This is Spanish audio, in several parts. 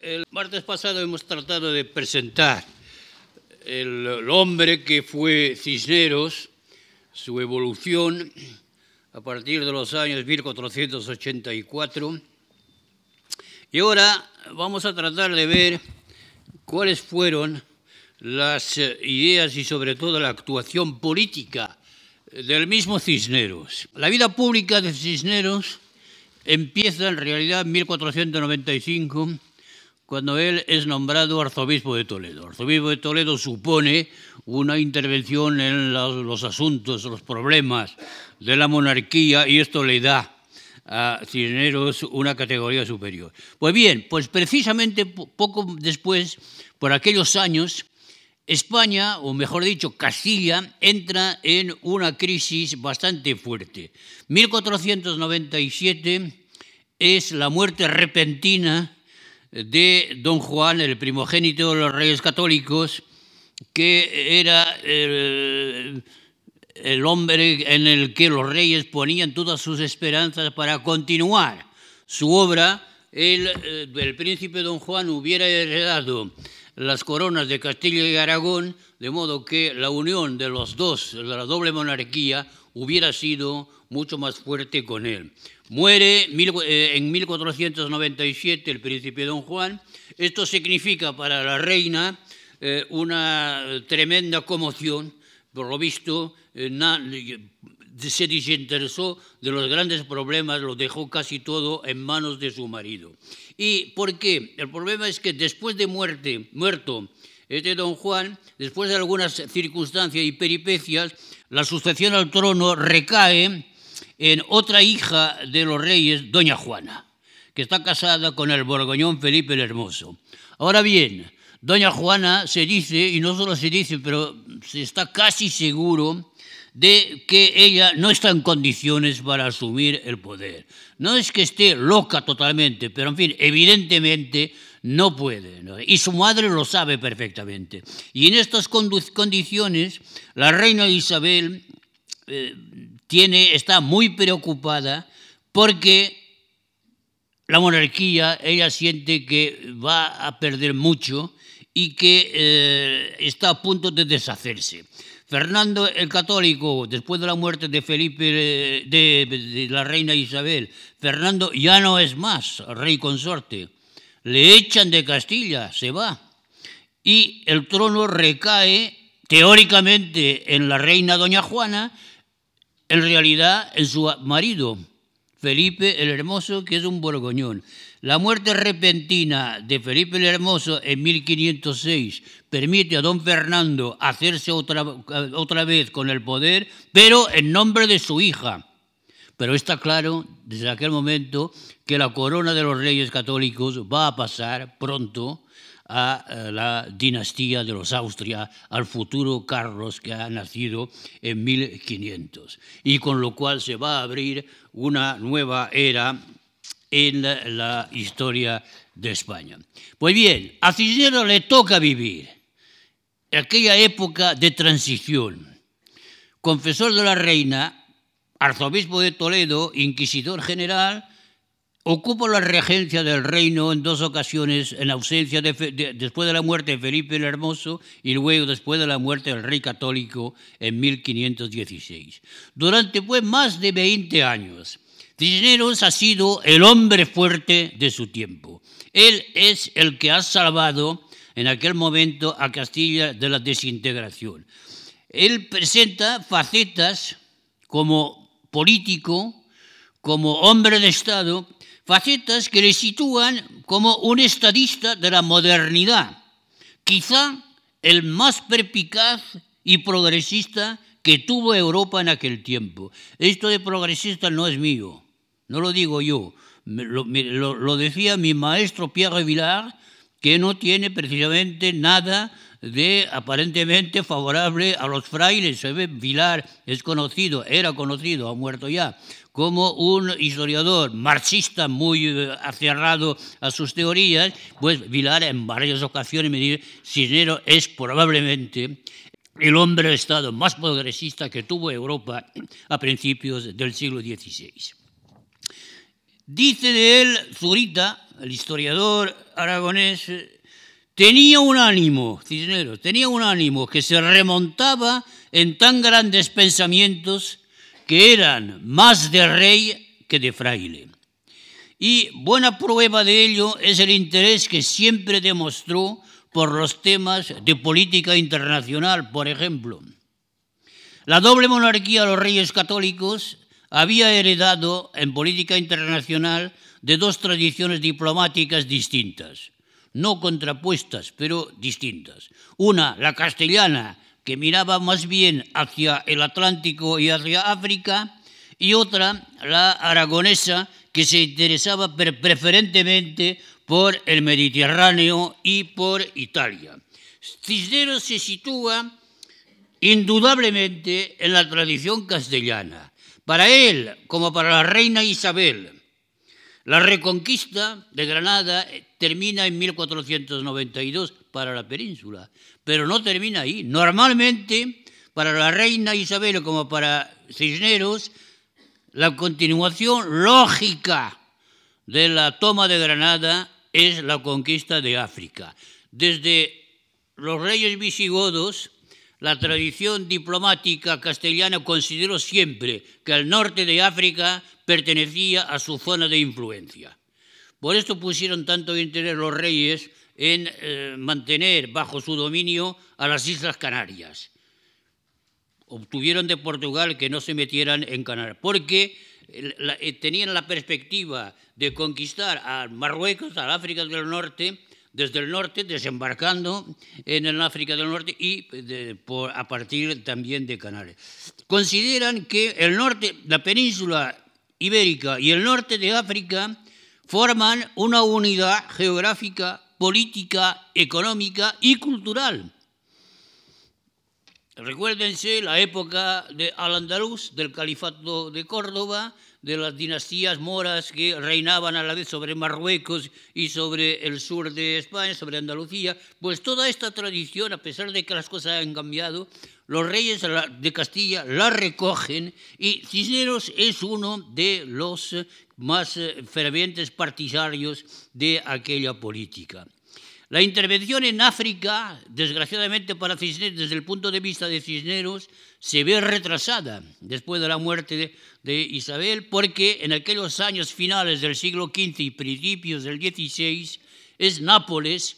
El martes pasado hemos tratado de presentar el, hombre que fue Cisneros, su evolución a partir de los años 1484. Y ahora vamos a tratar de ver cuáles fueron las ideas y sobre todo la actuación política del mismo Cisneros. La vida pública de Cisneros empieza en realidad en 1495 cuando él es nombrado arzobispo de Toledo. Arzobispo de Toledo supone una intervención en los, asuntos, los problemas de la monarquía y esto le da a Cisneros una categoría superior. Pues bien, pues precisamente poco después, por aquellos años, España, o mejor dicho, Castilla, entra en una crisis bastante fuerte. 1497 es la muerte repentina de don Juan, el primogénito de los reyes católicos, que era el, hombre en el que los reyes ponían todas sus esperanzas para continuar su obra. El, eh, el príncipe don Juan hubiera heredado las coronas de Castilla y Aragón, de modo que la unión de los dos, de la doble monarquía, hubiera sido mucho más fuerte con él. Muere eh, en 1497 el príncipe don Juan. Esto significa para la reina eh, una tremenda conmoción. Por lo visto, eh, se desinteresó de los grandes problemas, lo dejó casi todo en manos de su marido. ¿Y por qué? El problema es que después de muerte, muerto este don Juan, después de algunas circunstancias y peripecias, la sucesión al trono recae en otra hija de los reyes, doña Juana, que está casada con el borgoñón Felipe el Hermoso. Ahora bien, doña Juana se dice, y no solo se dice, pero se está casi seguro de que ella no está en condiciones para asumir el poder. No es que esté loca totalmente, pero en fin, evidentemente no puede. Y su madre lo sabe perfectamente. Y en estas condiciones, la reina Isabel eh, tiene, está muy preocupada porque la monarquía, ella siente que va a perder mucho y que eh, está a punto de deshacerse. Fernando el Católico, después de la muerte de Felipe, de, de, la reina Isabel, Fernando ya no es más rey consorte. Le echan de Castilla, se va. Y el trono recae teóricamente en la reina Doña Juana, en realidad en su marido, Felipe el Hermoso, que es un borgoñón. La muerte repentina de Felipe el Hermoso en 1506 permite a don Fernando hacerse otra, otra vez con el poder, pero en nombre de su hija. Pero está claro desde aquel momento que la corona de los reyes católicos va a pasar pronto a eh, la dinastía de los Austria, al futuro Carlos que ha nacido en 1500, y con lo cual se va a abrir una nueva era en la, historia de España. Pues bien, a Cisneros le toca vivir aquella época de transición. Confesor de la reina, arzobispo de Toledo, inquisidor general, Ocupa la regencia del reino en dos ocasiones, en ausencia de, después de la muerte de Felipe el Hermoso y luego después de la muerte del rey católico en 1516. Durante pues más de 20 años, Cisneros ha sido el hombre fuerte de su tiempo. Él es el que ha salvado en aquel momento a Castilla de la desintegración. Él presenta facetas como político, como hombre de Estado, facetas que le sitúan como un estadista de la modernidad, quizá el más perpicaz y progresista que tuvo Europa en aquel tiempo. Esto de progresista no es mío, no lo digo yo, lo, decía mi maestro Pierre Villard, que no tiene precisamente nada de aparentemente favorable a los frailes. Vilar es conocido, era conocido, ha muerto ya, como un historiador marxista muy eh, acerrado a sus teorías, pues Vilar en varias ocasiones me dice, Cisnero es probablemente el hombre de Estado más progresista que tuvo Europa a principios del siglo XVI. Dice de él Zurita, el historiador aragonés, tenía un ánimo, Cisneros, tenía un ánimo que se remontaba en tan grandes pensamientos que eran más de rey que de fraile. Y buena prueba de ello es el interés que siempre demostró por los temas de política internacional, por ejemplo. La doble monarquía de los reyes católicos había heredado en política internacional de dos tradiciones diplomáticas distintas, no contrapuestas, pero distintas. Una, la castellana, que miraba más bien hacia el Atlántico y hacia África, y otra, la aragonesa, que se interesaba preferentemente por el Mediterráneo y por Italia. Cisneros se sitúa indudablemente en la tradición castellana. Para él, como para la reina Isabel, la reconquista de Granada termina en 1492 para la península, pero no termina ahí. Normalmente, para la reina Isabel como para Cisneros, la continuación lógica de la toma de Granada es la conquista de África. Desde los reyes visigodos, la tradición diplomática castellana consideró siempre que el norte de África pertenecía a su zona de influencia. Por esto pusieron tanto interés los reyes en eh, mantener bajo su dominio a las Islas Canarias. Obtuvieron de Portugal que no se metieran en Canarias, porque eh, tenían la perspectiva de conquistar a Marruecos, a África del Norte, desde el norte, desembarcando en el África del Norte y a partir también de Canarias. Consideran que el norte, la península ibérica y el norte de África forman una unidad geográfica, política, económica y cultural Recuérdense la época de Al-Andalus, del califato de Córdoba, de las dinastías moras que reinaban a la vez sobre Marruecos y sobre el sur de España, sobre Andalucía, pues toda esta tradición, a pesar de que las cosas han cambiado, los reyes de Castilla la recogen y Cisneros es uno de los más fervientes partidarios de aquella política. La intervención en África, desgraciadamente para Cisneros, desde el punto de vista de Cisneros, se ve retrasada después de la muerte de, Isabel, porque en aquellos años finales del siglo XV y principios del XVI es Nápoles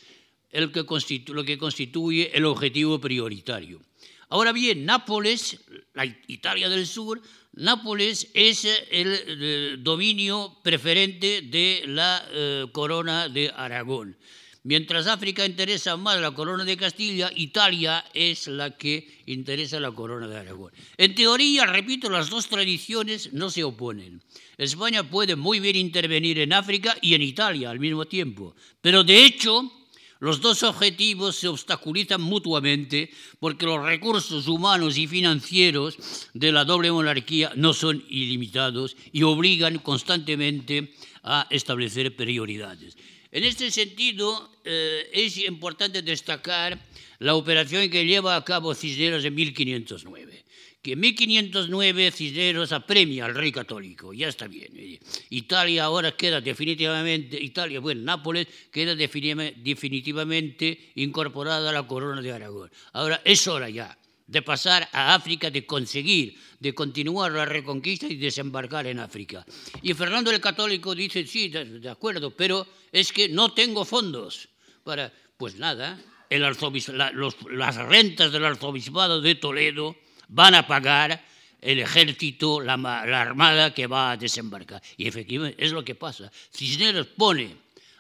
el que lo que constituye el objetivo prioritario. Ahora bien, Nápoles, la Italia del Sur, Nápoles es el, dominio preferente de la eh, corona de Aragón. Mientras África interesa más la corona de Castilla, Italia es la que interesa la corona de Aragón. En teoría, repito, las dos tradiciones no se oponen. España puede muy bien intervenir en África y en Italia al mismo tiempo, pero de hecho los dos objetivos se obstaculizan mutuamente porque los recursos humanos y financieros de la doble monarquía no son ilimitados y obligan constantemente a establecer prioridades. En este sentido, eh, es importante destacar la operación que lleva a cabo Cisneros en 1509 que en 1509 Cisneros apremia al rey católico, ya está bien. Italia ahora queda definitivamente, Italia, bueno, Nápoles queda definitivamente incorporada a la corona de Aragón. Ahora es hora ya de pasar a África, de conseguir, de continuar la reconquista y desembarcar en África. Y Fernando el Católico dice, sí, de, acuerdo, pero es que no tengo fondos para, pues nada, el las rentas del arzobispado de Toledo van a pagar el ejército, la, la, armada que va a desembarcar. Y efectivamente es lo que pasa. Cisneros pone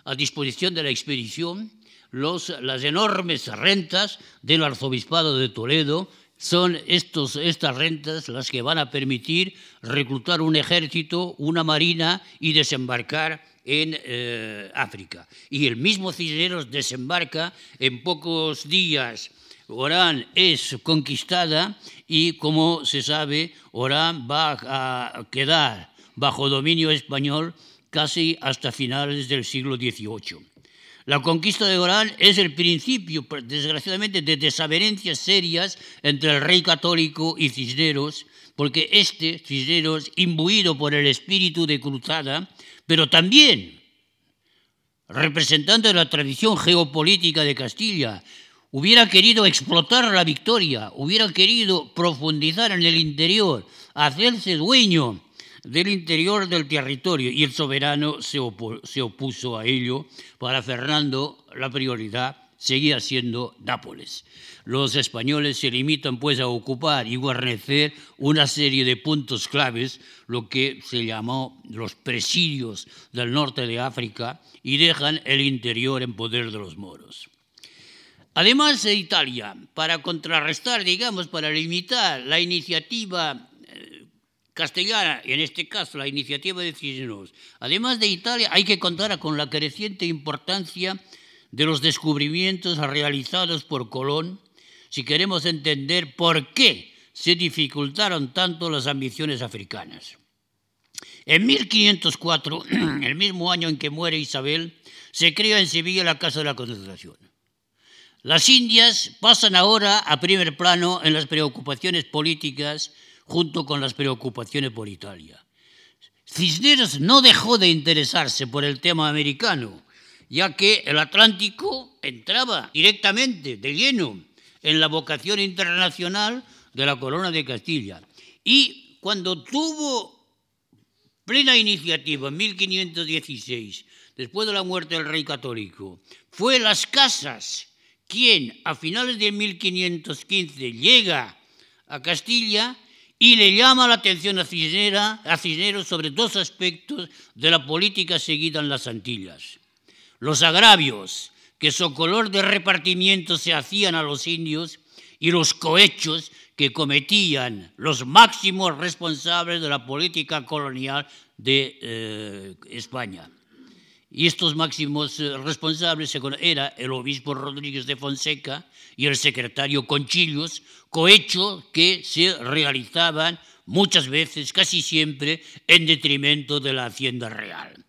a disposición de la expedición los, las enormes rentas del arzobispado de Toledo, son estos, estas rentas las que van a permitir reclutar un ejército, una marina y desembarcar en eh, África. Y el mismo Cisneros desembarca en pocos días. Orán es conquistada y, como se sabe, Orán va a quedar bajo dominio español casi hasta finales del siglo XVIII. La conquista de Orán es el principio, desgraciadamente, de desavenencias serias entre el rey católico y Cisneros, porque este, Cisneros, imbuido por el espíritu de cruzada, pero también representante de la tradición geopolítica de Castilla, hubiera querido explotar la victoria, hubiera querido profundizar en el interior, hacerse dueño del interior del territorio y el soberano se, opuso a ello. Para Fernando la prioridad seguía siendo Nápoles. Los españoles se limitan pues a ocupar y guarnecer una serie de puntos claves, lo que se llamó los presidios del norte de África, y dejan el interior en poder de los moros. Además de Italia, para contrarrestar, digamos, para limitar la iniciativa castellana, en este caso la iniciativa de Cisneros, además de Italia, hay que contar con la creciente importancia de los descubrimientos realizados por Colón si queremos entender por qué se dificultaron tanto las ambiciones africanas. En 1504, el mismo año en que muere Isabel, se crea en Sevilla la Casa de la Concentración. Las Indias pasan ahora a primer plano en las preocupaciones políticas junto con las preocupaciones por Italia. Cisneros no dejó de interesarse por el tema americano, ya que el Atlántico entraba directamente, de lleno, en la vocación internacional de la corona de Castilla. Y cuando tuvo plena iniciativa en 1516, después de la muerte del rey católico, fue Las Casas quien a finales de 1515 llega a Castilla y le llama la atención a, a Cisneros sobre dos aspectos de la política seguida en las Antillas los agravios que su color de repartimiento se hacían a los indios y los cohechos que cometían los máximos responsables de la política colonial de eh, España. Y estos máximos eh, responsables era el obispo Rodríguez de Fonseca y el secretario Conchillos, cohechos que se realizaban muchas veces, casi siempre, en detrimento de la hacienda real.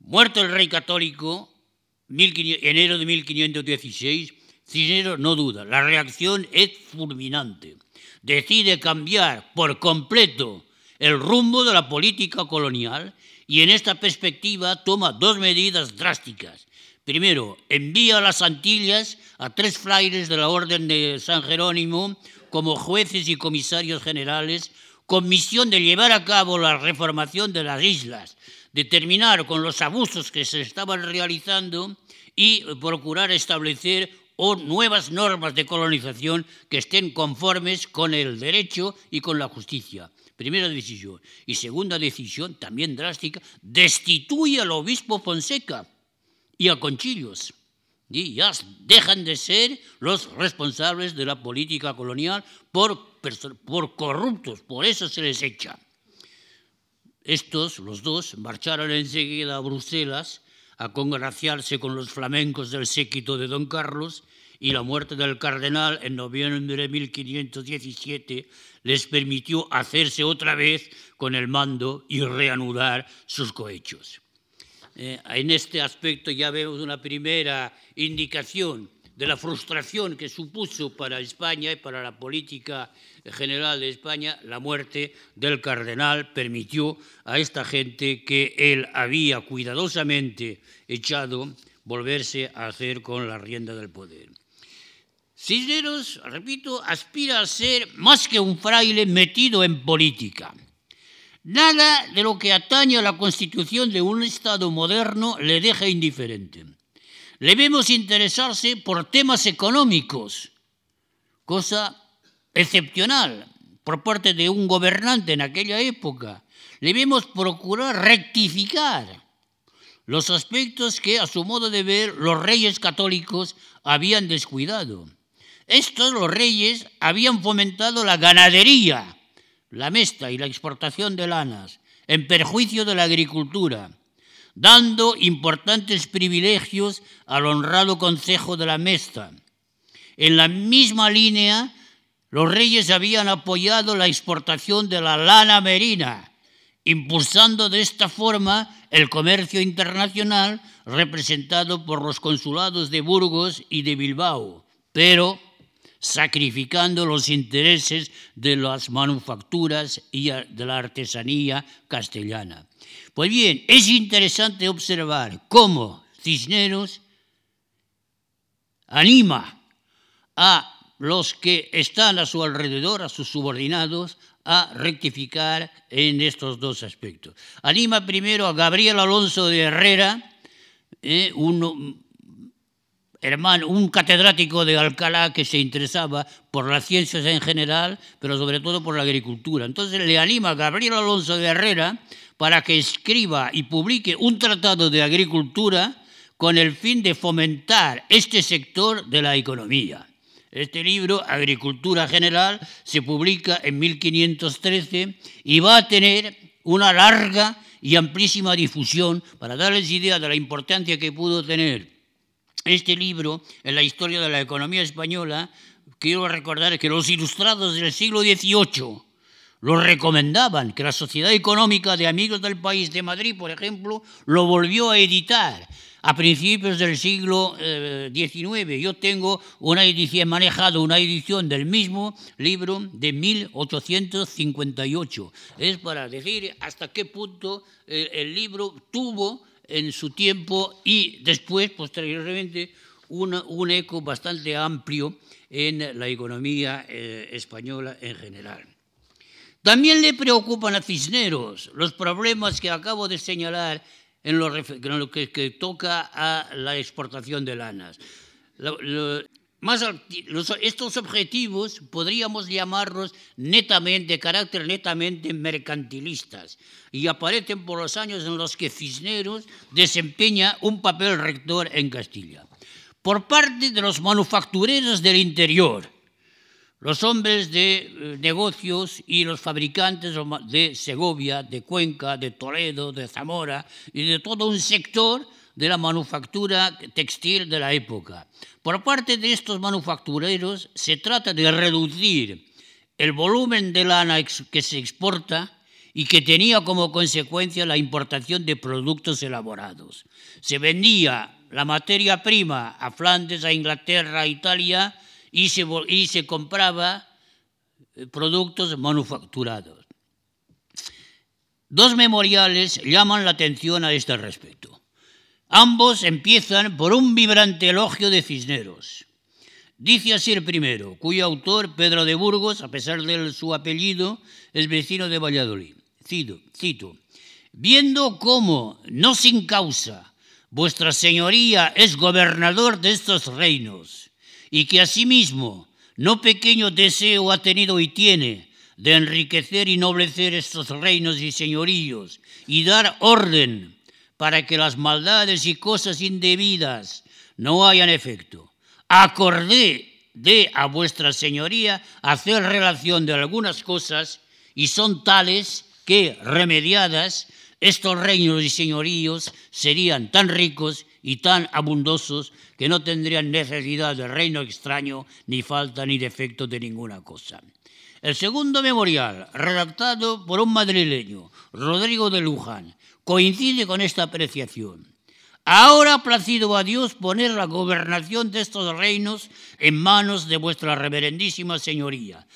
Muerto el rey católico, enero de 1516, Cisneros no duda, la reacción es fulminante. Decide cambiar por completo el rumbo de la política colonial y en esta perspectiva toma dos medidas drásticas. Primero, envía a las Antillas a tres frailes de la Orden de San Jerónimo como jueces y comisarios generales con misión de llevar a cabo la reformación de las islas, de terminar con los abusos que se estaban realizando y procurar establecer nuevas normas de colonización que estén conformes con el derecho y con la justicia. Primera decisión. Y segunda decisión, también drástica, destituye al obispo Fonseca y a Conchillos. Y ya dejan de ser los responsables de la política colonial por, por corruptos, por eso se les echa. Estos, los dos, marcharon enseguida a Bruselas a congraciarse con los flamencos del séquito de Don Carlos y la muerte del cardenal en noviembre de 1517 les permitió hacerse otra vez con el mando y reanudar sus cohechos. Eh, en este aspecto ya vemos una primera indicación de la frustración que supuso para España y para la política general de España la muerte del cardenal permitió a esta gente que él había cuidadosamente echado volverse a hacer con la rienda del poder. Cisneros, repito, aspira a ser más que un fraile metido en política. Nada de lo que atañe a la constitución de un Estado moderno le deja indiferente le vemos interesarse por temas económicos, cosa excepcional por parte de un gobernante en aquella época. Le vemos procurar rectificar los aspectos que, a su modo de ver, los reyes católicos habían descuidado. Estos, los reyes, habían fomentado la ganadería, la mesta y la exportación de lanas, en perjuicio de la agricultura dando importantes privilegios al honrado Consejo de la Mesta. En la misma línea, los reyes habían apoyado la exportación de la lana merina, impulsando de esta forma el comercio internacional representado por los consulados de Burgos y de Bilbao, pero sacrificando los intereses de las manufacturas y de la artesanía castellana. Pues bien, es interesante observar cómo Cisneros anima a los que están a su alrededor, a sus subordinados, a rectificar en estos dos aspectos. Anima primero a Gabriel Alonso de Herrera, eh, un hermano, un catedrático de Alcalá que se interesaba por las ciencias en general, pero sobre todo por la agricultura. Entonces le anima a Gabriel Alonso de Herrera para que escriba y publique un tratado de agricultura con el fin de fomentar este sector de la economía. Este libro, Agricultura General, se publica en 1513 y va a tener una larga y amplísima difusión para darles idea de la importancia que pudo tener este libro en la historia de la economía española. Quiero recordar que los ilustrados del siglo XVIII lo recomendaban, que la Sociedad Económica de Amigos del País de Madrid, por ejemplo, lo volvió a editar a principios del siglo XIX. Eh, Yo tengo una edición, he manejado una edición del mismo libro de 1858. Es para decir hasta qué punto el, eh, el libro tuvo en su tiempo y después, posteriormente, una, un eco bastante amplio en la economía eh, española en general. También le preocupan a Cisneros los problemas que acabo de señalar en lo, que, toca a la exportación de lanas. Estos objetivos podríamos llamarlos netamente, carácter netamente mercantilistas, y aparecen por los años en los que Cisneros desempeña un papel rector en Castilla. Por parte de los manufactureros del interior, los hombres de eh, negocios y los fabricantes de Segovia, de Cuenca, de Toledo, de Zamora y de todo un sector de la manufactura textil de la época. Por parte de estos manufactureros se trata de reducir el volumen de lana que se exporta y que tenía como consecuencia la importación de productos elaborados. Se vendía la materia prima a Flandes, a Inglaterra, a Italia, y se, y se compraba eh, productos manufacturados. Dos memoriales llaman la atención a este respecto. Ambos empiezan por un vibrante elogio de Cisneros. Dice así el primero, cuyo autor, Pedro de Burgos, a pesar de su apellido, es vecino de Valladolid. Cito, cito, viendo cómo, no sin causa, vuestra señoría es gobernador de estos reinos, y que asimismo no pequeño deseo ha tenido y tiene de enriquecer y noblecer estos reinos y señoríos y dar orden para que las maldades y cosas indebidas no hayan efecto. Acordé de a vuestra señoría hacer relación de algunas cosas y son tales que, remediadas, estos reinos y señoríos serían tan ricos y tan abundosos que no tendrían necesidad de reino extraño, ni falta ni defecto de ninguna cosa. El segundo memorial, redactado por un madrileño, Rodrigo de Luján, coincide con esta apreciación. Ahora ha placido a Dios poner la gobernación de estos reinos en manos de vuestra reverendísima señoría,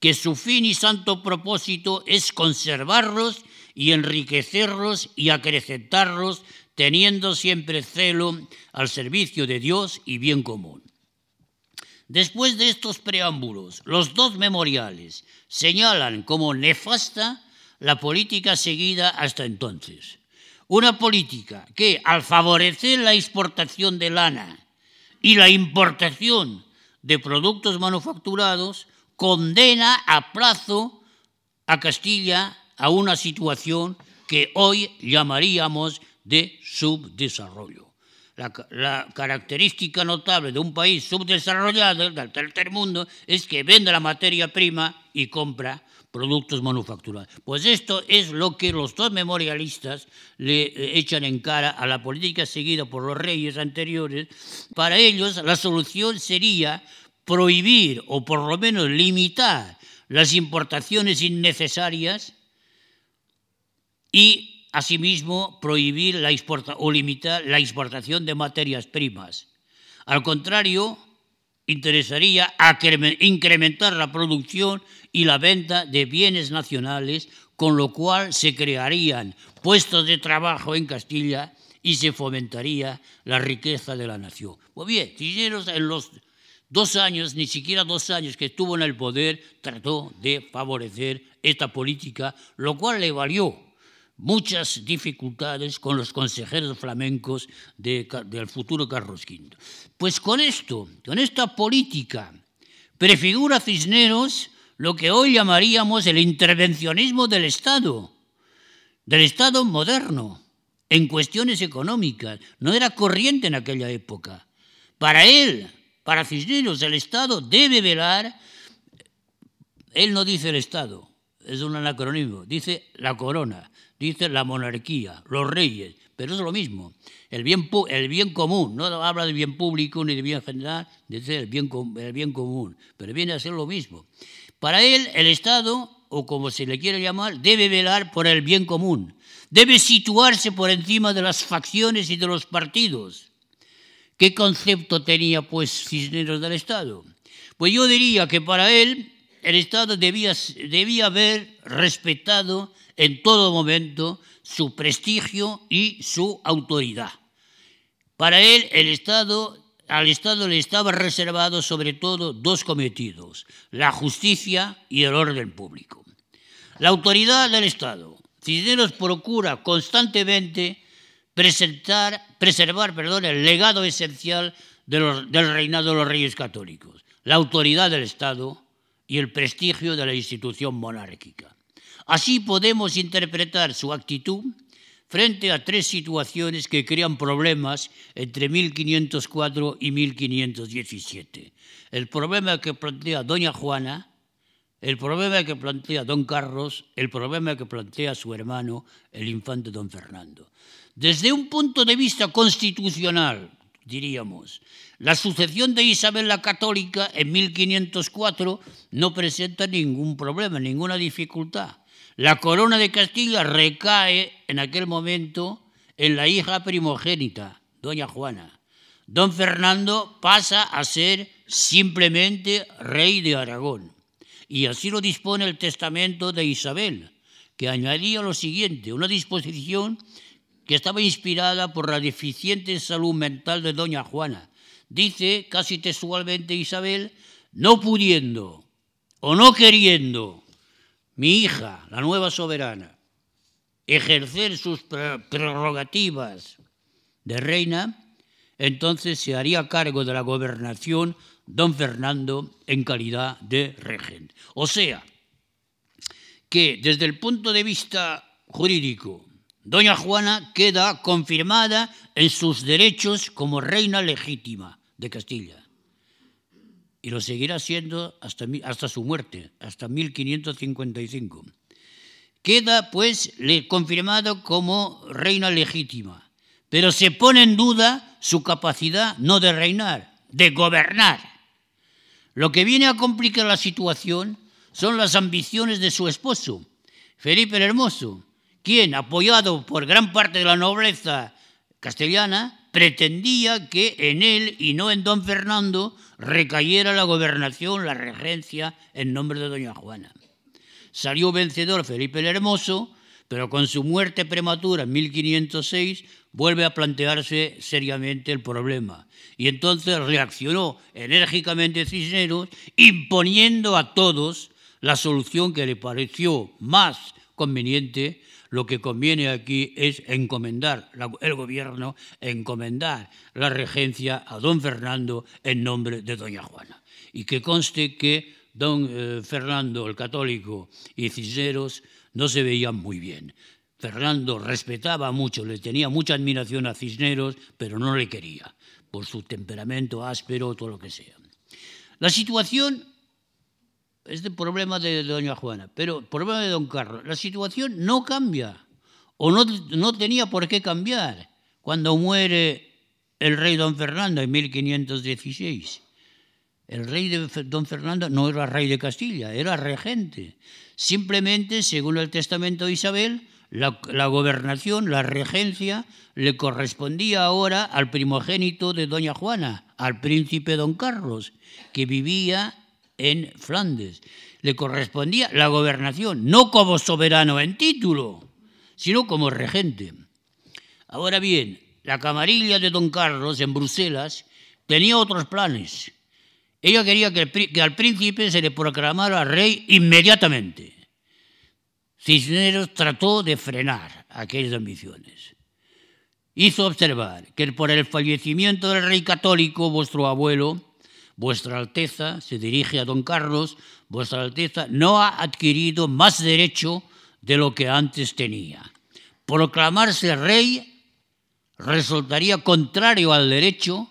que su fin y santo propósito es conservarlos y enriquecerlos y acrecentarlos teniendo siempre celo al servicio de Dios y bien común. Después de estos preámbulos, los dos memoriales señalan como nefasta la política seguida hasta entonces. Una política que, al favorecer la exportación de lana y la importación de productos manufacturados, condena a plazo a Castilla a una situación que hoy llamaríamos de subdesarrollo. La, característica notable de un país subdesarrollado, del tercer mundo, es que vende la materia prima y compra productos manufacturados. Pues esto es lo que los dos memorialistas le eh, echan en cara a la política seguida por los reyes anteriores. Para ellos la solución sería prohibir o por lo menos limitar las importaciones innecesarias y asimismo prohibir la o limitar la exportación de materias primas. Al contrario, interesaría incrementar la producción y la venta de bienes nacionales, con lo cual se crearían puestos de trabajo en Castilla y se fomentaría la riqueza de la nación. Pues bien, Cisneros en los dos años, ni siquiera dos años que estuvo en el poder, trató de favorecer esta política, lo cual le valió muchas dificultades con los consejeros flamencos del futuro Carlos V. Pues con esto, con esta política, prefigura Cisneros lo que hoy llamaríamos el intervencionismo del Estado, del Estado moderno, en cuestiones económicas. No era corriente en aquella época. Para él, para Cisneros, el Estado debe velar, él no dice el Estado, es un anacronismo, dice la corona dice la monarquía, los reyes, pero es lo mismo. El bien, el bien común, no habla de bien público ni de bien general, dice el bien, el bien común, pero viene a ser lo mismo. Para él, el Estado, o como se le quiere llamar, debe velar por el bien común, debe situarse por encima de las facciones y de los partidos. ¿Qué concepto tenía, pues, Cisneros del Estado? Pues yo diría que para él el Estado debía, debía haber respetado en todo momento su prestigio y su autoridad. Para él, el Estado, al Estado le estaba reservado sobre todo dos cometidos, la justicia y el orden público. La autoridad del Estado. Cisneros procura constantemente presentar, preservar perdón, el legado esencial del reinado de los reyes católicos, la autoridad del Estado y el prestigio de la institución monárquica. Así podemos interpretar su actitud frente a tres situaciones que crean problemas entre 1504 y 1517. El problema que plantea doña Juana, el problema que plantea don Carlos, el problema que plantea su hermano, el infante don Fernando. Desde un punto de vista constitucional, diríamos, la sucesión de Isabel la Católica en 1504 no presenta ningún problema, ninguna dificultad. La corona de Castilla recae en aquel momento en la hija primogénita, doña Juana. Don Fernando pasa a ser simplemente rey de Aragón. Y así lo dispone el testamento de Isabel, que añadía lo siguiente, una disposición que estaba inspirada por la deficiente salud mental de doña Juana. Dice casi textualmente Isabel, no pudiendo o no queriendo mi hija, la nueva soberana, ejercer sus prerrogativas de reina, entonces se haría cargo de la gobernación don Fernando en calidad de regente. O sea, que desde el punto de vista jurídico, doña Juana queda confirmada en sus derechos como reina legítima de Castilla y lo seguirá siendo hasta, hasta su muerte, hasta 1555. Queda pues confirmado como reina legítima, pero se pone en duda su capacidad no de reinar, de gobernar. Lo que viene a complicar la situación son las ambiciones de su esposo, Felipe el Hermoso, quien, apoyado por gran parte de la nobleza castellana, pretendía que en él y no en don Fernando recayera la gobernación, la regencia en nombre de doña Juana. Salió vencedor Felipe el Hermoso, pero con su muerte prematura en 1506 vuelve a plantearse seriamente el problema. Y entonces reaccionó enérgicamente Cisneros, imponiendo a todos la solución que le pareció más conveniente lo que conviene aquí es encomendar el gobierno, encomendar la regencia a don Fernando en nombre de doña Juana. Y que conste que don eh, Fernando el católico y Cisneros no se veían muy bien. Fernando respetaba mucho, le tenía mucha admiración a Cisneros, pero no le quería, por su temperamento áspero, todo lo que sea. La situación es el problema de doña Juana, pero el problema de don Carlos, la situación no cambia, o no, no tenía por qué cambiar cuando muere el rey don Fernando en 1516. El rey don Fernando no era rey de Castilla, era regente. Simplemente, según el testamento de Isabel, la, gobernación, la regencia, le correspondía ahora al primogénito de doña Juana, al príncipe don Carlos, que vivía en Flandes. Le correspondía la gobernación, no como soberano en título, sino como regente. Ahora bien, la camarilla de don Carlos en Bruselas tenía otros planes. Ella quería que, al príncipe se le proclamara rey inmediatamente. Cisneros trató de frenar aquellas ambiciones. Hizo observar que por el fallecimiento del rey católico, vuestro abuelo, Vuestra Alteza, se dirige a don Carlos, Vuestra Alteza no ha adquirido más derecho de lo que antes tenía. Proclamarse rey resultaría contrario al derecho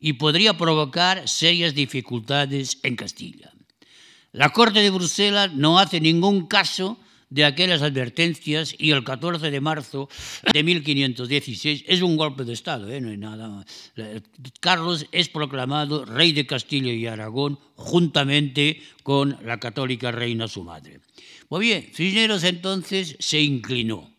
y podría provocar serias dificultades en Castilla. La Corte de Bruselas no hace ningún caso de aquellas advertencias y el 14 de marzo de 1516 es un golpe de Estado, ¿eh? no hay nada más. Carlos es proclamado rey de Castilla y Aragón juntamente con la católica reina su madre. Pues bien, Cisneros entonces se inclinó.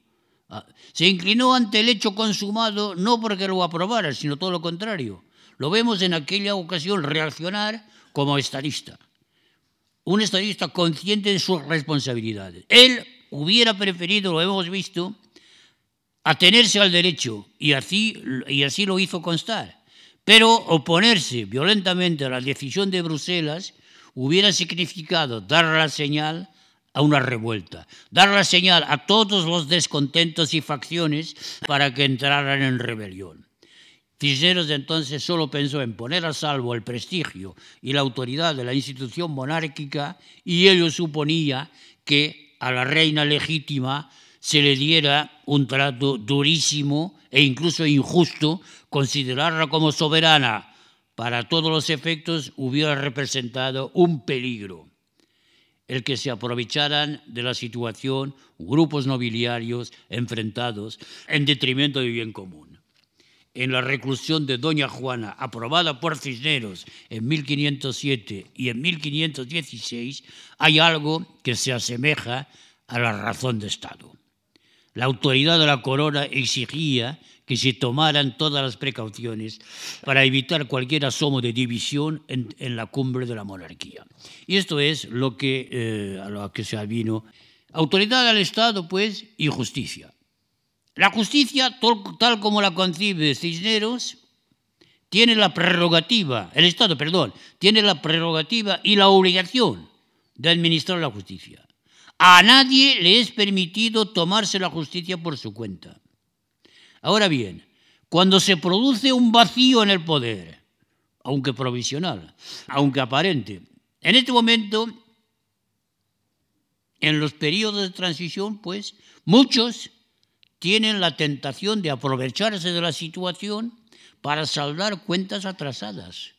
Ah, se inclinó ante el hecho consumado no porque lo aprobara, sino todo lo contrario. Lo vemos en aquella ocasión reaccionar como estadista un estadista consciente de sus responsabilidades. Él hubiera preferido, lo hemos visto, atenerse al derecho y así, y así lo hizo constar. Pero oponerse violentamente a la decisión de Bruselas hubiera significado dar la señal a una revuelta, dar la señal a todos los descontentos y facciones para que entraran en rebelión. Cisneros de entonces solo pensó en poner a salvo el prestigio y la autoridad de la institución monárquica y ello suponía que a la reina legítima se le diera un trato durísimo e incluso injusto, considerarla como soberana. Para todos los efectos hubiera representado un peligro el que se aprovecharan de la situación grupos nobiliarios enfrentados en detrimento del bien común en la reclusión de Doña Juana, aprobada por Cisneros en 1507 y en 1516, hay algo que se asemeja a la razón de Estado. La autoridad de la corona exigía que se tomaran todas las precauciones para evitar cualquier asomo de división en, la cumbre de la monarquía. Y esto es lo que, eh, a lo que se avino. Autoridad del Estado, pues, y justicia. La justicia, tal como la concibe Cisneros, tiene la prerrogativa, el Estado, perdón, tiene la prerrogativa y la obligación de administrar la justicia. A nadie le es permitido tomarse la justicia por su cuenta. Ahora bien, cuando se produce un vacío en el poder, aunque provisional, aunque aparente, en este momento, en los periodos de transición, pues muchos tienen la tentación de aprovecharse de la situación para saldar cuentas atrasadas.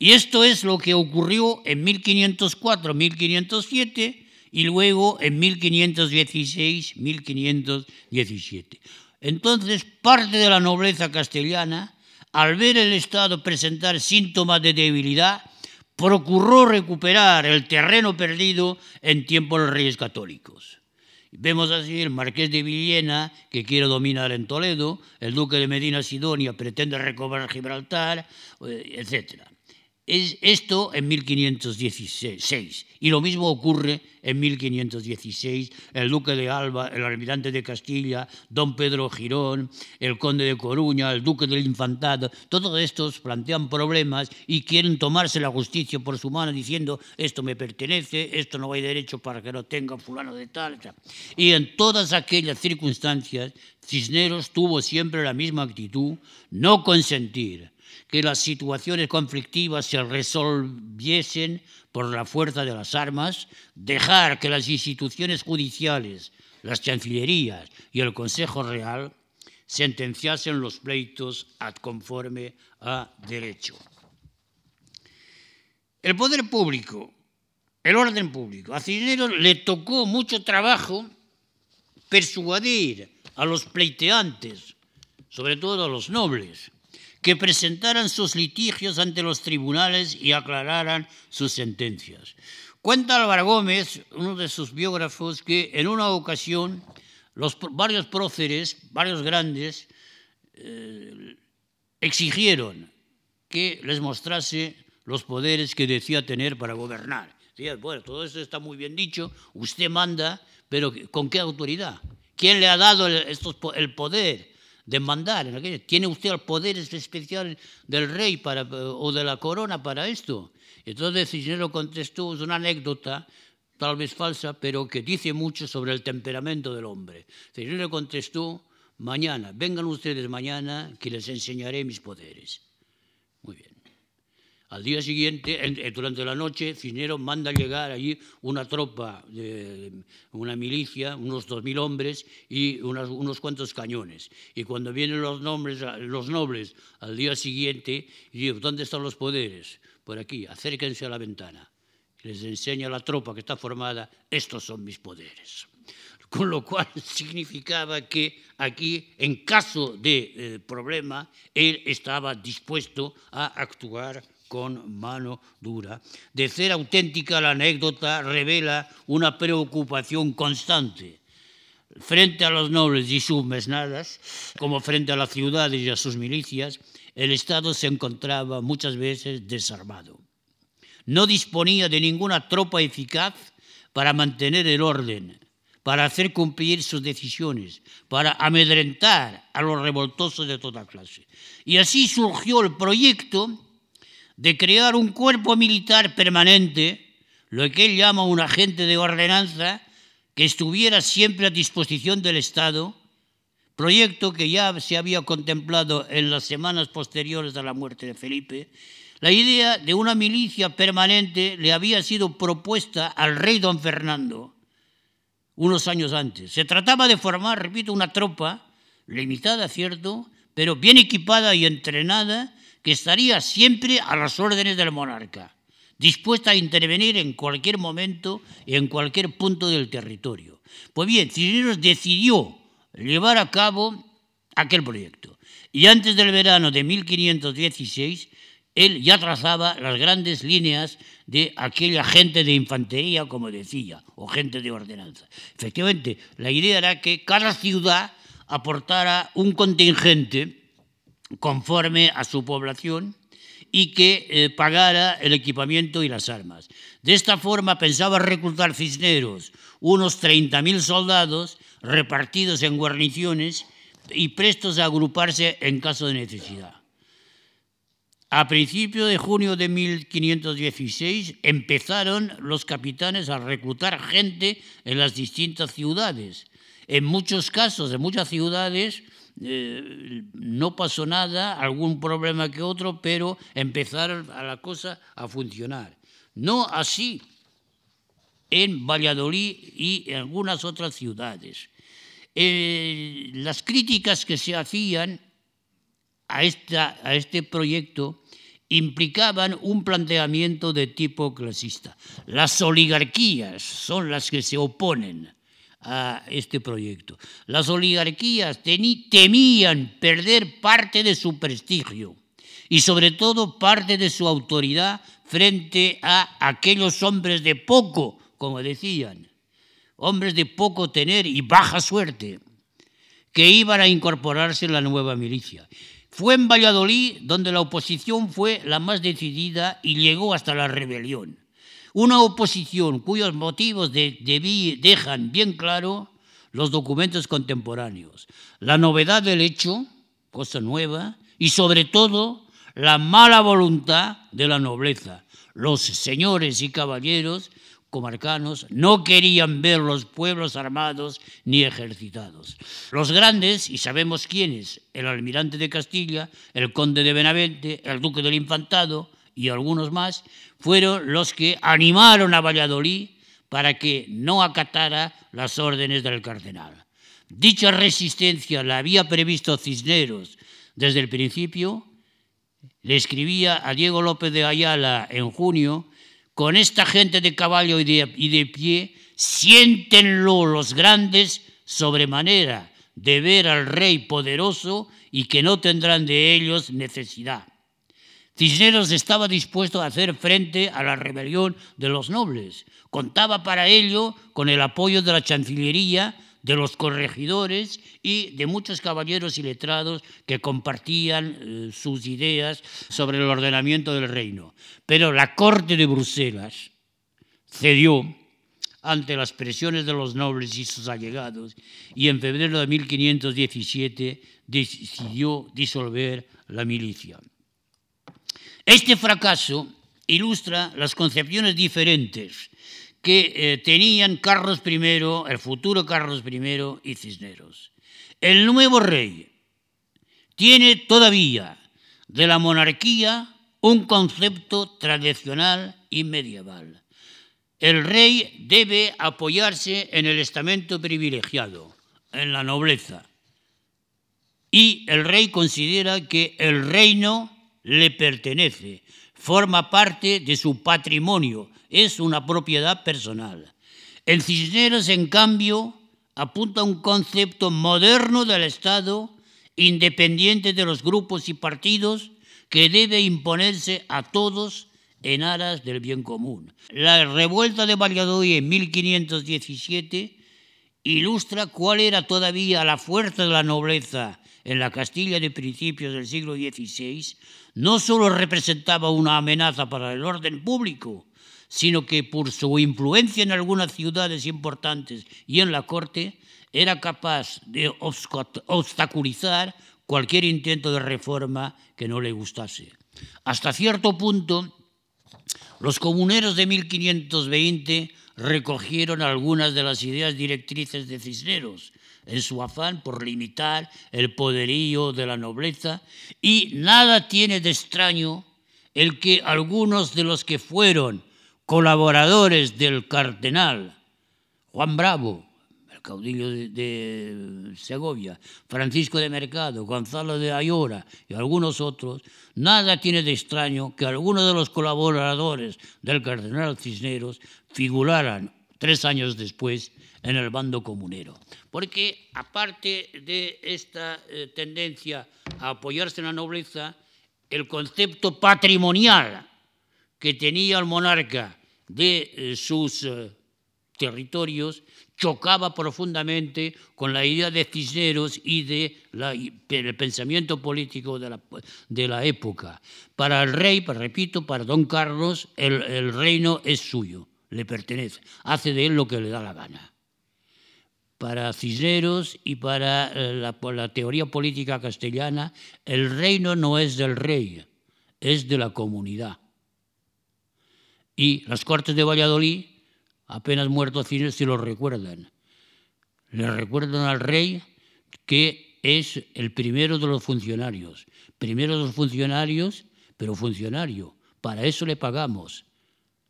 Y esto es lo que ocurrió en 1504, 1507 y luego en 1516, 1517. Entonces, parte de la nobleza castellana, al ver el Estado presentar síntomas de debilidad, procuró recuperar el terreno perdido en tiempos de los reyes católicos. Vemos así el marqués de Villena, que quiere dominar en Toledo, el duque de Medina Sidonia pretende recobrar Gibraltar, eh, etc. Es esto en 1516. Y lo mismo ocurre en 1516. El duque de Alba, el almirante de Castilla, don Pedro Girón, el conde de Coruña, el duque del Infantado, todos estos plantean problemas y quieren tomarse la justicia por su mano diciendo esto me pertenece, esto no hay derecho para que lo tenga fulano de tal. Y en todas aquellas circunstancias, Cisneros tuvo siempre la misma actitud, no consentir que las situaciones conflictivas se resolviesen por la fuerza de las armas, dejar que las instituciones judiciales, las chancillerías y el Consejo Real sentenciasen los pleitos conforme a derecho. El poder público, el orden público, a Cisneros le tocó mucho trabajo persuadir a los pleiteantes, sobre todo a los nobles, que presentaran sus litigios ante los tribunales y aclararan sus sentencias. Cuenta Álvaro Gómez, uno de sus biógrafos, que en una ocasión los varios próceres, varios grandes, eh, exigieron que les mostrase los poderes que decía tener para gobernar. Decía, bueno, todo eso está muy bien dicho, usted manda, pero ¿con qué autoridad? ¿Quién le ha dado el poder de mandar. ¿Tiene usted el poder especial del rey para, o de la corona para esto? Entonces Cisneros contestó, es una anécdota, tal vez falsa, pero que dice mucho sobre el temperamento del hombre. Cisneros contestó, mañana, vengan ustedes mañana que les enseñaré mis poderes. Al día siguiente, durante la noche, Cisneros manda llegar allí una tropa, de, una milicia, unos dos mil hombres y unos cuantos cañones. Y cuando vienen los, los nobles al día siguiente, digo, ¿dónde están los poderes? Por aquí, acérquense a la ventana. Les enseña la tropa que está formada, estos son mis poderes con lo cual significaba que aquí, en caso de eh, problema, él estaba dispuesto a actuar con mano dura. De ser auténtica, la anécdota revela una preocupación constante frente a los nobles y sus mesnadas, como frente a las ciudades y a sus milicias, el Estado se encontraba muchas veces desarmado. No disponía de ninguna tropa eficaz para mantener el orden, para hacer cumplir sus decisiones, para amedrentar a los revoltosos de toda clase. Y así surgió el proyecto de crear un cuerpo militar permanente, lo que él llama un agente de ordenanza, que estuviera siempre a disposición del Estado, proyecto que ya se había contemplado en las semanas posteriores a la muerte de Felipe. La idea de una milicia permanente le había sido propuesta al rey don Fernando unos años antes. Se trataba de formar, repito, una tropa limitada, cierto, pero bien equipada y entrenada que estaría siempre a las órdenes del monarca, dispuesta a intervenir en cualquier momento y en cualquier punto del territorio. Pues bien, Cisneros decidió llevar a cabo aquel proyecto. Y antes del verano de 1516, él ya trazaba las grandes líneas de aquella gente de infantería, como decía, o gente de ordenanza. Efectivamente, la idea era que cada ciudad aportara un contingente conforme a su población y que eh, pagara el equipamiento y las armas. De esta forma pensaba reclutar Cisneros unos 30.000 soldados repartidos en guarniciones y prestos a agruparse en caso de necesidad. A principios de junio de 1516 empezaron los capitanes a reclutar gente en las distintas ciudades. En muchos casos, en muchas ciudades, eh, no pasó nada, algún problema que otro, pero empezaron a la cosa a funcionar. No así en Valladolid y en algunas otras ciudades. Eh, las críticas que se hacían a, esta, a este proyecto implicaban un planteamiento de tipo clasista. Las oligarquías son las que se oponen a este proyecto. Las oligarquías temían perder parte de su prestigio y sobre todo parte de su autoridad frente a aquellos hombres de poco, como decían, hombres de poco tener y baja suerte, que iban a incorporarse en la nueva milicia. Fue en Valladolid donde la oposición fue la más decidida y llegó hasta la rebelión. Una oposición cuyos motivos dejan bien claro los documentos contemporáneos, la novedad del hecho, cosa nueva, y sobre todo la mala voluntad de la nobleza. Los señores y caballeros comarcanos no querían ver los pueblos armados ni ejercitados. Los grandes, y sabemos quiénes, el almirante de Castilla, el conde de Benavente, el duque del Infantado, y algunos más, fueron los que animaron a Valladolid para que no acatara las órdenes del cardenal. Dicha resistencia la había previsto Cisneros desde el principio. Le escribía a Diego López de Ayala en junio, con esta gente de caballo y de, pie, siéntenlo los grandes sobremanera de ver al rey poderoso y que no tendrán de ellos necesidad. Cisneros estaba dispuesto a hacer frente a la rebelión de los nobles. Contaba para ello con el apoyo de la Chancillería, de los corregidores y de muchos caballeros y letrados que compartían eh, sus ideas sobre el ordenamiento del reino. Pero la corte de Bruselas cedió ante las presiones de los nobles y sus allegados y en febrero de 1517 decidió disolver la milicia. Este fracaso ilustra las concepciones diferentes que eh, tenían Carlos I, el futuro Carlos I y Cisneros. El nuevo rey tiene todavía de la monarquía un concepto tradicional y medieval. El rey debe apoyarse en el estamento privilegiado, en la nobleza. Y el rey considera que el reino le pertenece, forma parte de su patrimonio, es una propiedad personal. El Cisneros, en cambio, apunta a un concepto moderno del Estado, independiente de los grupos y partidos, que debe imponerse a todos en aras del bien común. La revuelta de Valladolid en 1517 ilustra cuál era todavía la fuerza de la nobleza en la Castilla de principios del siglo XVI, no solo representaba una amenaza para el orden público, sino que por su influencia en algunas ciudades importantes y en la corte, era capaz de obstaculizar cualquier intento de reforma que no le gustase. Hasta cierto punto, los comuneros de 1520 recogieron algunas de las ideas directrices de Cisneros, en su afán por limitar el poderío de la nobleza, y nada tiene de extraño el que algunos de los que fueron colaboradores del cardenal Juan Bravo, el caudillo de, Segovia, Francisco de Mercado, Gonzalo de Ayora y algunos otros, nada tiene de extraño que algunos de los colaboradores del cardenal Cisneros figuraran tres años después en el bando comunero. Porque aparte de esta eh, tendencia a apoyarse en la nobleza, el concepto patrimonial que tenía el monarca de eh, sus eh, territorios chocaba profundamente con la idea de Cisneros y de del pensamiento político de la, época. Para el rey, repito, para don Carlos, el reino es suyo, le pertenece, hace de él lo que le da la gana para Cisneros y para eh, la, teoría política castellana, el reino no es del rey, es de la comunidad. Y las Cortes de Valladolid, apenas muerto Cisneros, se lo recuerdan. Le recuerdan al rey que es el primero de los funcionarios. Primero de los funcionarios, pero funcionario. Para eso le pagamos.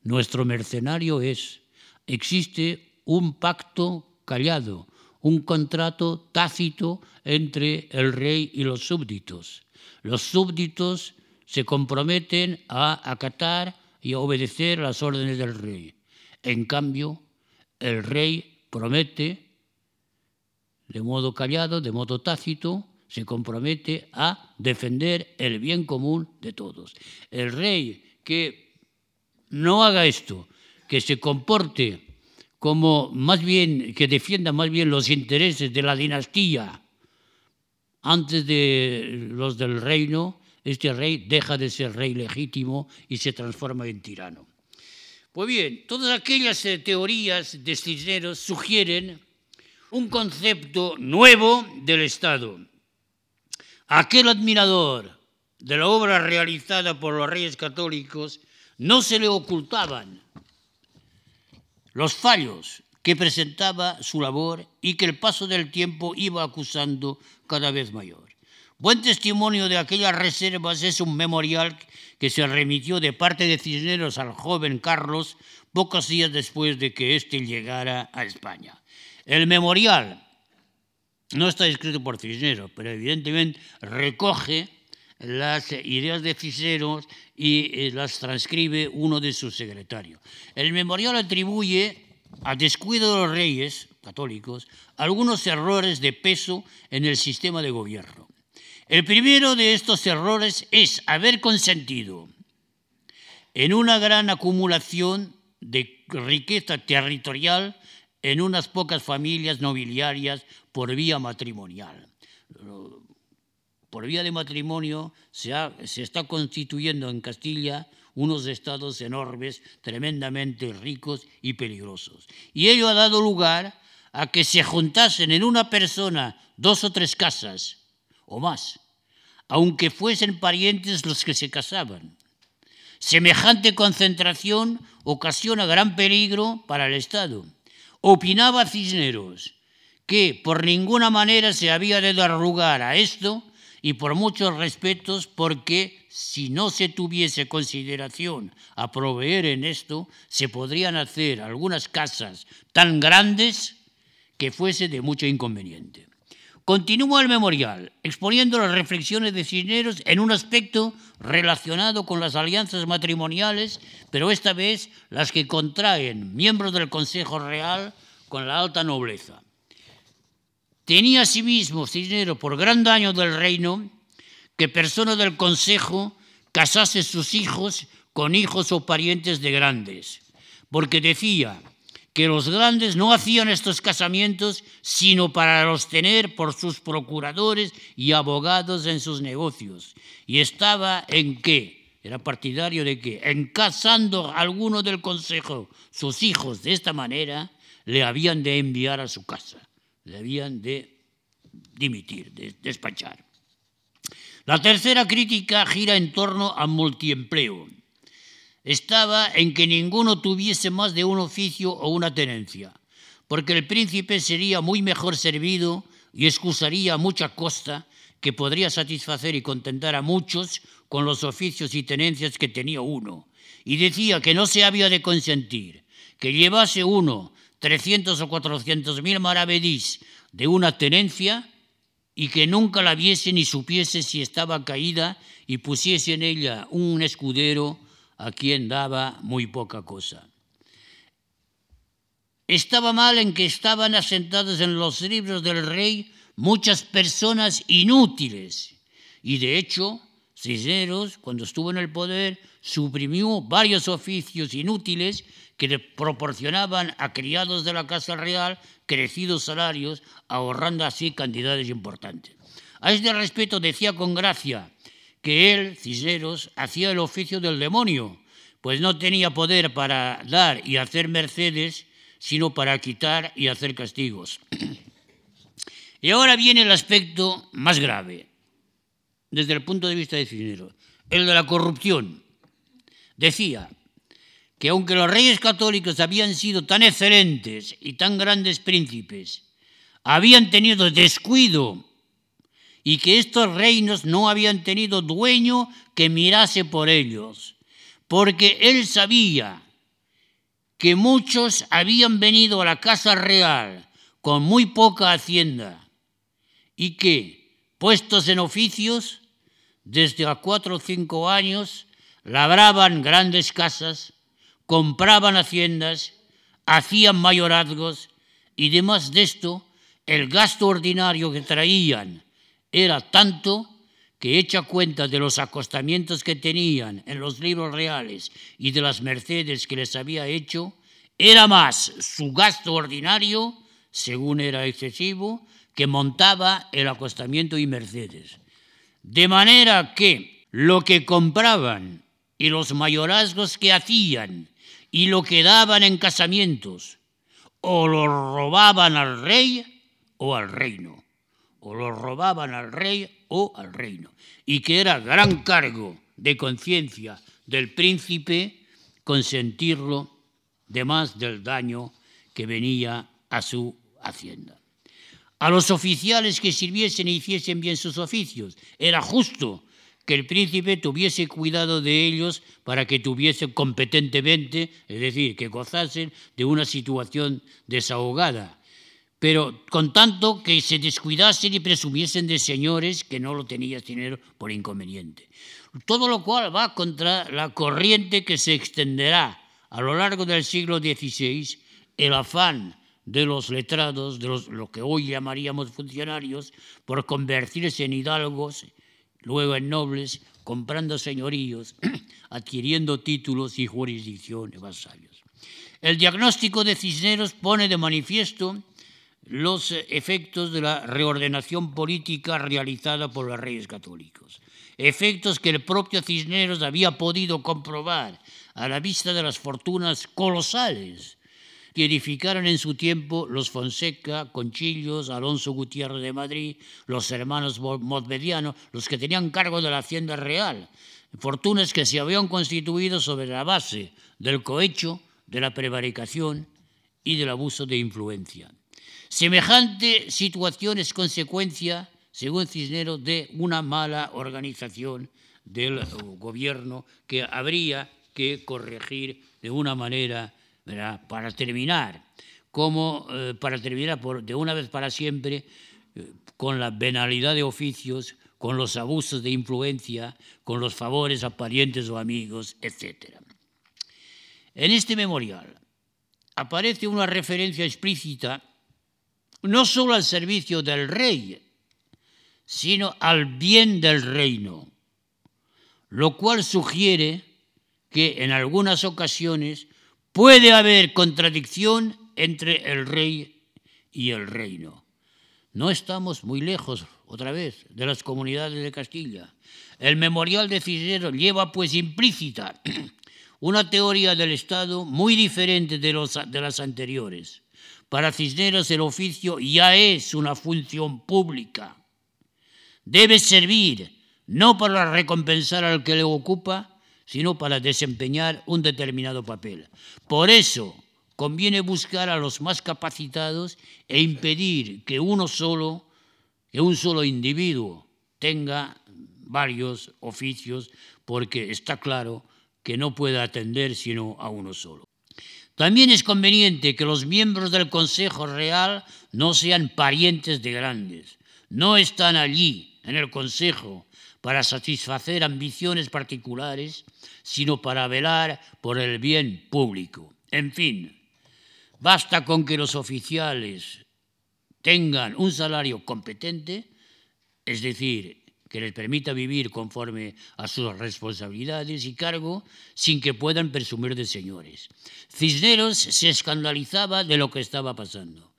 Nuestro mercenario es. Existe un pacto callado, un contrato tácito entre el rey y los súbditos. Los súbditos se comprometen a acatar y a obedecer las órdenes del rey. En cambio, el rey promete, de modo callado, de modo tácito, se compromete a defender el bien común de todos. El rey que no haga esto, que se comporte como más bien que defienda más bien los intereses de la dinastía antes de los del reino, este rey deja de ser rey legítimo y se transforma en tirano. Pues bien, todas aquellas eh, teorías de Cisneros sugieren un concepto nuevo del Estado. Aquel admirador de la obra realizada por los reyes católicos no se le ocultaban los fallos que presentaba su labor y que el paso del tiempo iba acusando cada vez mayor. Buen testimonio de aquellas reservas es un memorial que se remitió de parte de Cisneros al joven Carlos pocos días después de que éste llegara a España. El memorial no está escrito por Cisneros, pero evidentemente recoge las ideas de Cisneros y eh, las transcribe uno de sus secretarios. El memorial atribuye a descuido de los reyes católicos algunos errores de peso en el sistema de gobierno. El primero de estos errores es haber consentido en una gran acumulación de riqueza territorial en unas pocas familias nobiliarias por vía matrimonial por vía de matrimonio se, está constituyendo en Castilla unos estados enormes, tremendamente ricos y peligrosos. Y ello ha dado lugar a que se juntasen en una persona dos o tres casas o más, aunque fuesen parientes los que se casaban. Semejante concentración ocasiona gran peligro para el Estado. Opinaba Cisneros que por ninguna manera se había de dar lugar a esto y por muchos respetos porque si no se tuviese consideración a proveer en esto, se podrían hacer algunas casas tan grandes que fuese de mucho inconveniente. Continúa el memorial, exponiendo las reflexiones de Cisneros en un aspecto relacionado con las alianzas matrimoniales, pero esta vez las que contraen miembros del Consejo Real con la alta nobleza. Tenía asimismo Cisneros por gran daño del reino que persona del consejo casase sus hijos con hijos o parientes de grandes, porque decía que los grandes no hacían estos casamientos sino para los tener por sus procuradores y abogados en sus negocios. Y estaba en qué, era partidario de que, en casando a alguno del consejo sus hijos de esta manera, le habían de enviar a su casa le habían de dimitir, de despachar. La tercera crítica gira en torno al multiempleo. Estaba en que ninguno tuviese más de un oficio o una tenencia, porque el príncipe sería muy mejor servido y excusaría a mucha costa que podría satisfacer y contentar a muchos con los oficios y tenencias que tenía uno. Y decía que no se había de consentir que llevase uno 300 o 400 mil maravedís de una tenencia y que nunca la viese ni supiese si estaba caída y pusiese en ella un escudero a quien daba muy poca cosa. Estaba mal en que estaban asentadas en los libros del rey muchas personas inútiles y de hecho Cisneros, cuando estuvo en el poder, suprimió varios oficios inútiles que le proporcionaban a criados de la Casa Real crecidos salarios, ahorrando así cantidades importantes. A este respecto decía con gracia que él, Cisneros, hacía el oficio del demonio, pues no tenía poder para dar y hacer mercedes, sino para quitar y hacer castigos. y ahora viene el aspecto más grave, desde el punto de vista de Cisneros, el de la corrupción. Decía, que aunque los reyes católicos habían sido tan excelentes y tan grandes príncipes, habían tenido descuido y que estos reinos no habían tenido dueño que mirase por ellos, porque él sabía que muchos habían venido a la casa real con muy poca hacienda y que, puestos en oficios, desde a cuatro o cinco años, labraban grandes casas, compraban haciendas, hacían mayorazgos y demás de esto, el gasto ordinario que traían era tanto que hecha cuenta de los acostamientos que tenían en los libros reales y de las mercedes que les había hecho, era más su gasto ordinario, según era excesivo, que montaba el acostamiento y mercedes. De manera que lo que compraban y los mayorazgos que hacían y lo que daban en casamientos, o lo robaban al rey o al reino, o lo robaban al rey o al reino, y que era gran cargo de conciencia del príncipe consentirlo de más del daño que venía a su hacienda. A los oficiales que sirviesen e hiciesen bien sus oficios, era justo que el príncipe tuviese cuidado de ellos para que tuviesen competentemente, es decir, que gozasen de una situación desahogada, pero con tanto que se descuidasen y presumiesen de señores que no lo tenían dinero por inconveniente. Todo lo cual va contra la corriente que se extenderá a lo largo del siglo XVI, el afán de los letrados, de los, lo que hoy llamaríamos funcionarios, por convertirse en hidalgos luego en nobles, comprando señoríos, adquiriendo títulos y jurisdicciones vasallos. El diagnóstico de Cisneros pone de manifiesto los efectos de la reordenación política realizada por los reyes católicos. efectos que el propio Cisneros había podido comprobar a la vista de las fortunas colosales que edificaron en su tiempo los Fonseca, Conchillos, Alonso Gutiérrez de Madrid, los hermanos Modvediano, los que tenían cargo de la hacienda real, fortunas que se habían constituido sobre la base del cohecho, de la prevaricación y del abuso de influencia. Semejante situación es consecuencia, según Cisneros, de una mala organización del gobierno que habría que corregir de una manera para terminar, como eh, para terminar por, de una vez para siempre eh, con la venalidad de oficios, con los abusos de influencia, con los favores a parientes o amigos, etc. En este memorial aparece una referencia explícita no solo al servicio del rey, sino al bien del reino, lo cual sugiere que en algunas ocasiones puede haber contradicción entre el rey y el reino. No estamos muy lejos, otra vez, de las comunidades de Castilla. El memorial de Cisneros lleva pues implícita una teoría del Estado muy diferente de, los, de las anteriores. Para Cisneros el oficio ya es una función pública. Debe servir no para recompensar al que le ocupa, sino para desempeñar un determinado papel. Por eso conviene buscar a los más capacitados e impedir que uno solo, que un solo individuo tenga varios oficios, porque está claro que no puede atender sino a uno solo. También es conveniente que los miembros del Consejo Real no sean parientes de grandes, no están allí en el Consejo para satisfacer ambiciones particulares, sino para velar por el bien público. En fin, basta con que los oficiales tengan un salario competente, es decir, que les permita vivir conforme a sus responsabilidades y cargo sin que puedan presumir de señores. Cisneros se escandalizaba de lo que estaba pasando.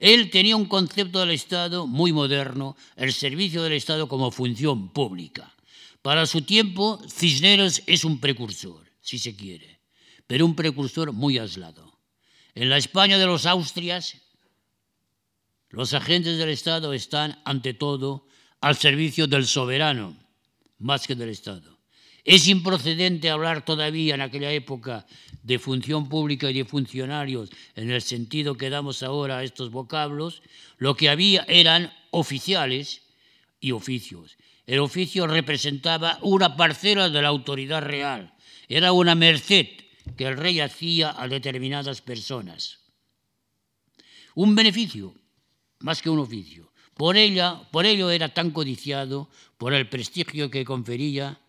Él tenía un concepto del Estado muy moderno, el servicio del Estado como función pública. Para su tiempo, Cisneros es un precursor, si se quiere, pero un precursor muy aislado. En la España de los Austrias, los agentes del Estado están, ante todo, al servicio del soberano, más que del Estado. Es improcedente hablar todavía en aquella época de función pública y de funcionarios en el sentido que damos ahora a estos vocablos. Lo que había eran oficiales y oficios. El oficio representaba una parcela de la autoridad real. Era una merced que el rey hacía a determinadas personas. Un beneficio, más que un oficio. Por, ella, por ello era tan codiciado, por el prestigio que confería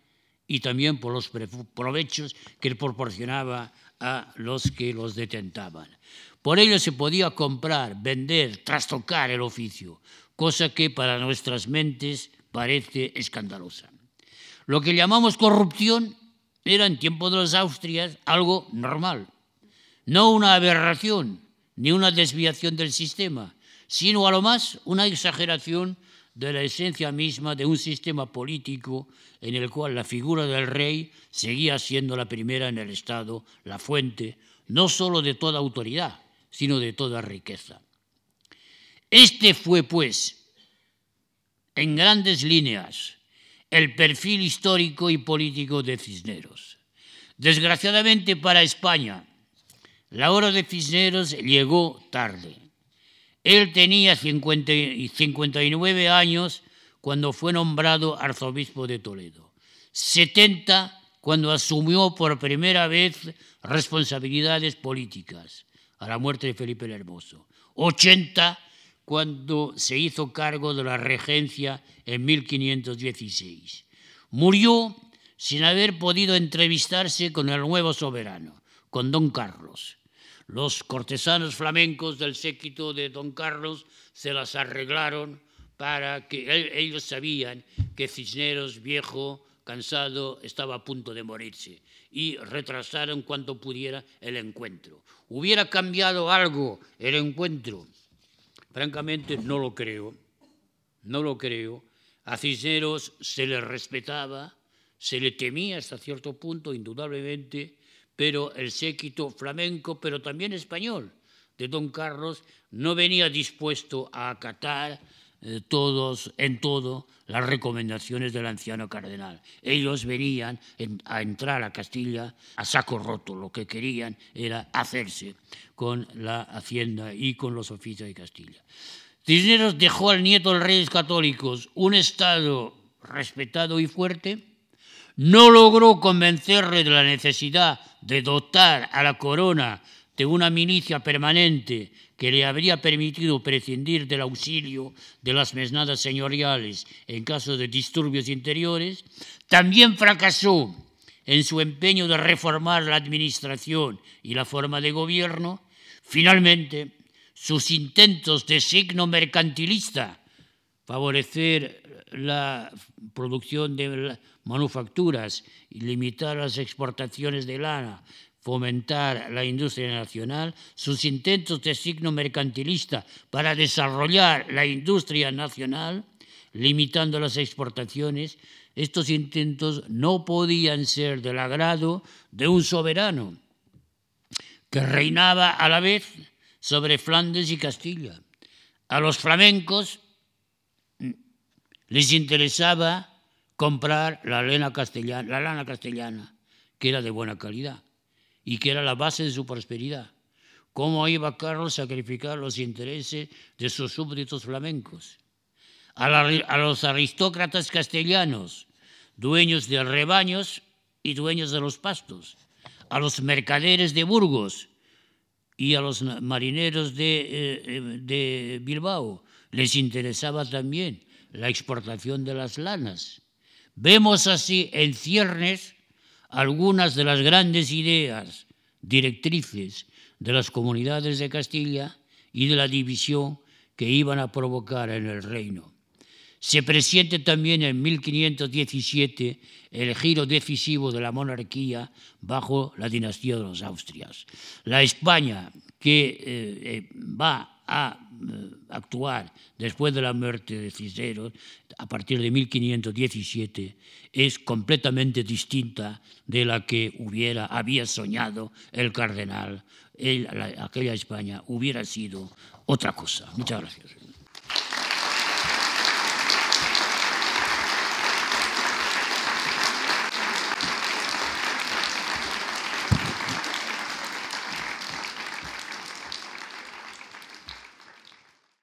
y también por los provechos que proporcionaba a los que los detentaban. Por ello se podía comprar, vender, trastocar el oficio, cosa que para nuestras mentes parece escandalosa. Lo que llamamos corrupción era en tiempo de las Austrias algo normal, no una aberración ni una desviación del sistema, sino a lo más una exageración de la esencia misma de un sistema político en el cual la figura del rey seguía siendo la primera en el Estado, la fuente no sólo de toda autoridad, sino de toda riqueza. Este fue, pues, en grandes líneas, el perfil histórico y político de Cisneros. Desgraciadamente para España, la hora de Cisneros llegó tarde. Él tenía 59 años cuando fue nombrado arzobispo de Toledo, 70 cuando asumió por primera vez responsabilidades políticas a la muerte de Felipe el Hermoso, 80 cuando se hizo cargo de la regencia en 1516. Murió sin haber podido entrevistarse con el nuevo soberano, con don Carlos los cortesanos flamencos del séquito de don Carlos se las arreglaron para que ellos sabían que Cisneros, viejo, cansado, estaba a punto de morirse y retrasaron cuanto pudiera el encuentro. ¿Hubiera cambiado algo el encuentro? Francamente no lo creo, no lo creo. A Cisneros se le respetaba, se le temía hasta cierto punto, indudablemente, pero el séquito flamenco, pero también español, de don Carlos, no venía dispuesto a acatar eh, todos, en todo, las recomendaciones del anciano cardenal. Ellos venían a entrar a Castilla a saco roto. Lo que querían era hacerse con la hacienda y con los oficios de Castilla. Cisneros dejó al nieto de los reyes católicos un estado respetado y fuerte, no logró convencerle de la necesidad de dotar a la corona de una milicia permanente que le habría permitido prescindir del auxilio de las mesnadas señoriales en caso de disturbios interiores, también fracasó en su empeño de reformar la administración y la forma de gobierno, finalmente sus intentos de signo mercantilista, favorecer la producción de manufacturas y limitar las exportaciones de lana, fomentar la industria nacional, sus intentos de signo mercantilista para desarrollar la industria nacional, limitando las exportaciones, estos intentos no podían ser del agrado de un soberano que reinaba a la vez sobre Flandes y Castilla. A los flamencos les interesaba comprar la lana castellana, la lana castellana, que era de buena calidad y que era la base de su prosperidad. ¿Cómo iba Carlos a sacrificar los intereses de sus súbditos flamencos? A, los aristócratas castellanos, dueños de rebaños y dueños de los pastos, a los mercaderes de Burgos y a los marineros de, eh, eh, de Bilbao, les interesaba también la exportación de las lanas. Vemos así en ciernes algunas de las grandes ideas directrices de las comunidades de Castilla y de la división que iban a provocar en el reino. Se presiente también en 1517 el giro decisivo de la monarquía bajo la dinastía de los Austrias. La España que eh, eh, va a eh, actuar después de la muerte de Cisneros, a partir de 1517, es completamente distinta de la que hubiera, había soñado el cardenal. aquella España hubiera sido otra cosa. Muchas gracias.